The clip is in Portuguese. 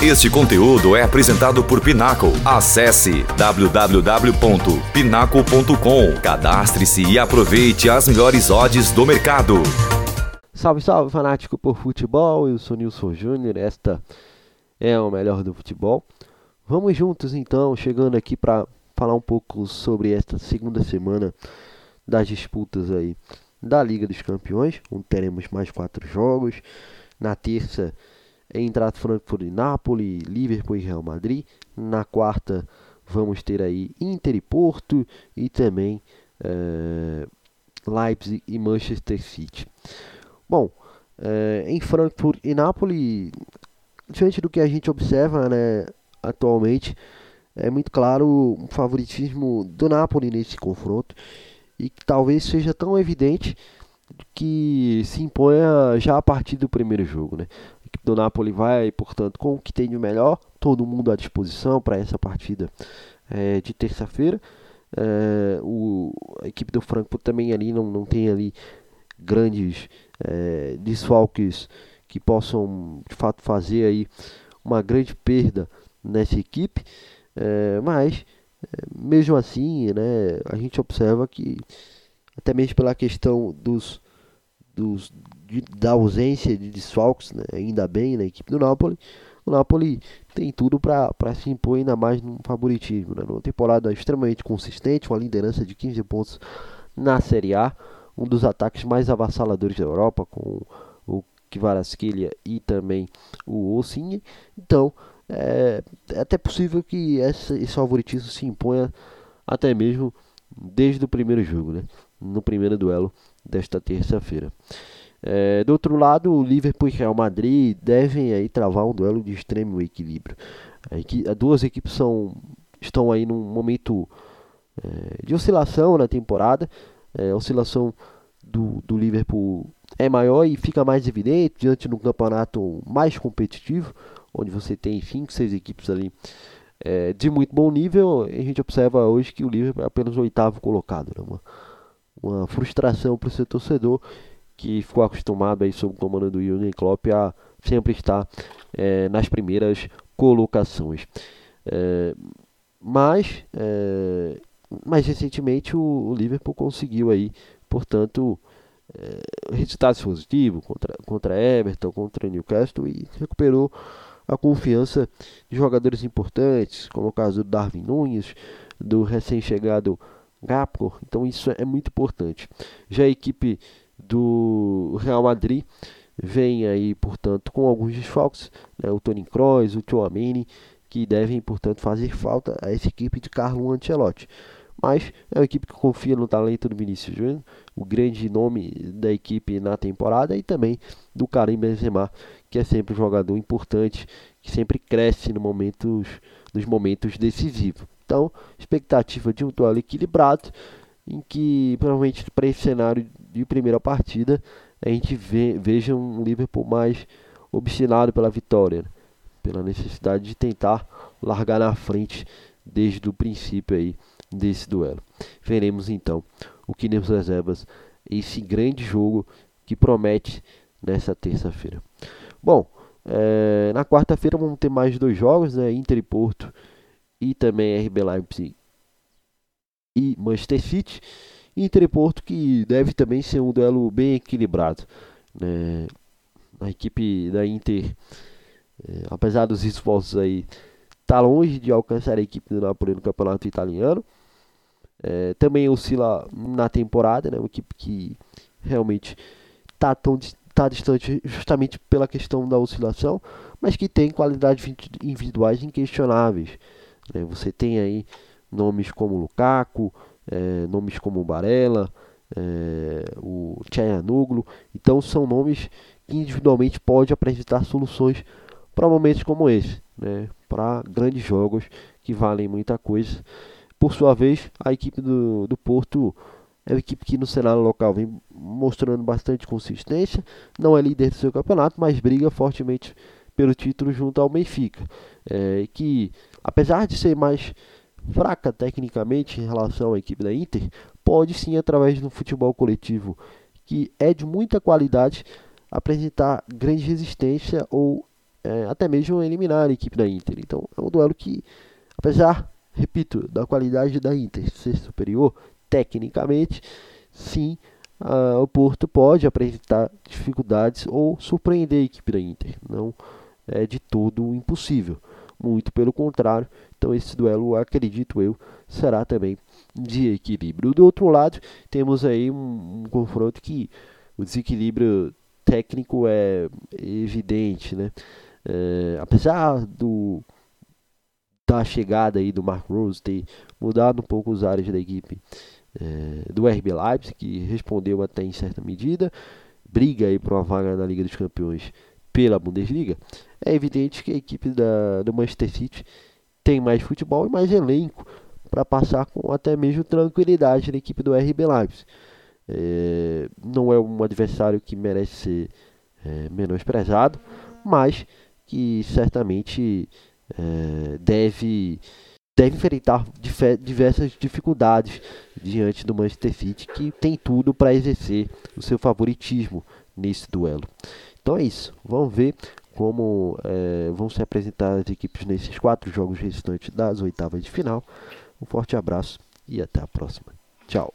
Este conteúdo é apresentado por Pinaco. Acesse www.pinaco.com. Cadastre-se e aproveite as melhores odds do mercado. Salve, salve, fanático por futebol. Eu sou Nilson Júnior. Esta é o melhor do futebol. Vamos juntos então, chegando aqui para falar um pouco sobre esta segunda semana das disputas aí da Liga dos Campeões, onde teremos mais quatro jogos. Na terça, Eintracht Frankfurt e Napoli, Liverpool e Real Madrid. Na quarta vamos ter aí Inter e Porto e também é, Leipzig e Manchester City. Bom, é, em Frankfurt e Napoli, diante do que a gente observa né, atualmente, é muito claro um favoritismo do Napoli nesse confronto e que talvez seja tão evidente que se imponha já a partir do primeiro jogo. Né? Equipe do Napoli vai, portanto, com o que tem de melhor, todo mundo à disposição para essa partida é, de terça-feira. É, a equipe do Frankfurt também ali não, não tem ali grandes é, desfalques que possam de fato fazer aí uma grande perda nessa equipe, é, mas é, mesmo assim, né, a gente observa que até mesmo pela questão dos, dos de, da ausência de desfalques, né, ainda bem na equipe do Napoli, o Napoli tem tudo para se impor ainda mais no favoritismo. Né? Temporada extremamente consistente, uma liderança de 15 pontos na Série A, um dos ataques mais avassaladores da Europa, com o Kvaratskhelia e também o Osinha. Então, é, é, até possível que essa, esse favoritismo se imponha até mesmo desde o primeiro jogo, né? no primeiro duelo desta terça-feira. É, do outro lado, o Liverpool e Real Madrid devem aí travar um duelo de extremo equilíbrio. As duas equipes são, estão aí num momento é, de oscilação na temporada. É, a oscilação do, do Liverpool é maior e fica mais evidente diante de um campeonato mais competitivo, onde você tem 5, 6 equipes ali é, de muito bom nível. A gente observa hoje que o Liverpool é apenas o oitavo colocado. Né? Uma, frustração para o seu torcedor que ficou acostumado aí sob o comando do Jürgen Klopp a sempre estar é, nas primeiras colocações. É, mas, é, mais recentemente o, o, Liverpool conseguiu aí, portanto, é, resultados positivos contra, contra Everton, contra Newcastle e recuperou a confiança de jogadores importantes, como o caso do Darwin Nunes, do recém-chegado Então isso é muito importante. Já a equipe do Real Madrid vem aí, portanto, com alguns desfalques, né, o Toni Kroos, o Tchouameni, que devem, portanto, fazer falta a essa equipe de Carlo Ancelotti. Mas é uma equipe que confia no talento do Vinícius Júnior, o grande nome da equipe na temporada, e também do Karim Benzema, que é sempre um jogador importante, que sempre cresce no momentos, nos momentos decisivos. Então, expectativa de um duelo equilibrado, em que provavelmente para esse cenário de primeira partida a gente vê, veja um Liverpool mais obstinado pela vitória, né? pela necessidade de tentar largar na frente desde o princípio aí desse duelo. Veremos então o que nos reservas esse grande jogo que promete nessa terça-feira. Bom, é, na quarta-feira vamos ter mais dois jogos, né? Inter e Porto e também RB Leipzig e Manchester City. Inter e Porto que deve também ser um duelo bem equilibrado. Né? A equipe da Inter, é, apesar dos esforços aí, está longe de alcançar a equipe do Napoli no campeonato italiano. É, também oscila na temporada, né? uma equipe que realmente está tão tá distante justamente pela questão da oscilação, mas que tem qualidades individuais inquestionáveis. Né? Você tem aí nomes como Lukaku, é, nomes como Barella, é, o Tchayanoglu. Então são nomes que individualmente pode apresentar soluções para momentos como esse, né? para grandes jogos que valem muita coisa. Por sua vez, a equipe do, do Porto é uma equipe que no cenário local vem mostrando bastante consistência, não é líder do seu campeonato, mas briga fortemente pelo título junto ao Benfica, é, que apesar de ser mais fraca tecnicamente em relação à equipe da Inter, pode sim, através do futebol coletivo que é de muita qualidade, apresentar grande resistência ou é, até mesmo eliminar a equipe da Inter. Então é um duelo que, apesar, repito, da qualidade da Inter ser superior tecnicamente, sim, o Porto pode apresentar dificuldades ou surpreender a equipe da Inter. Não é de todo impossível. Muito pelo contrário. Então esse duelo, acredito eu, será também de equilíbrio. Do outro lado, temos aí um, um confronto que o desequilíbrio técnico é evidente, né? É, apesar do da chegada aí do Mark Rose ter mudado um pouco os áreas da equipe é, do RB Leipzig, que respondeu até em certa medida, briga aí por uma vaga na Liga dos Campeões pela Bundesliga, é evidente que a equipe da, do Manchester City tem mais futebol e mais elenco para passar com até mesmo tranquilidade na equipe do RB Leipzig. É, não é um adversário que merece ser é, menosprezado, mas que certamente é, deve, deve enfrentar diversas dificuldades diante do Manchester City, que tem tudo para exercer o seu favoritismo nesse duelo. Então é isso, vamos ver como é, vão se apresentar as equipes nesses quatro jogos restantes das oitavas de final. Um forte abraço e até a próxima. Tchau.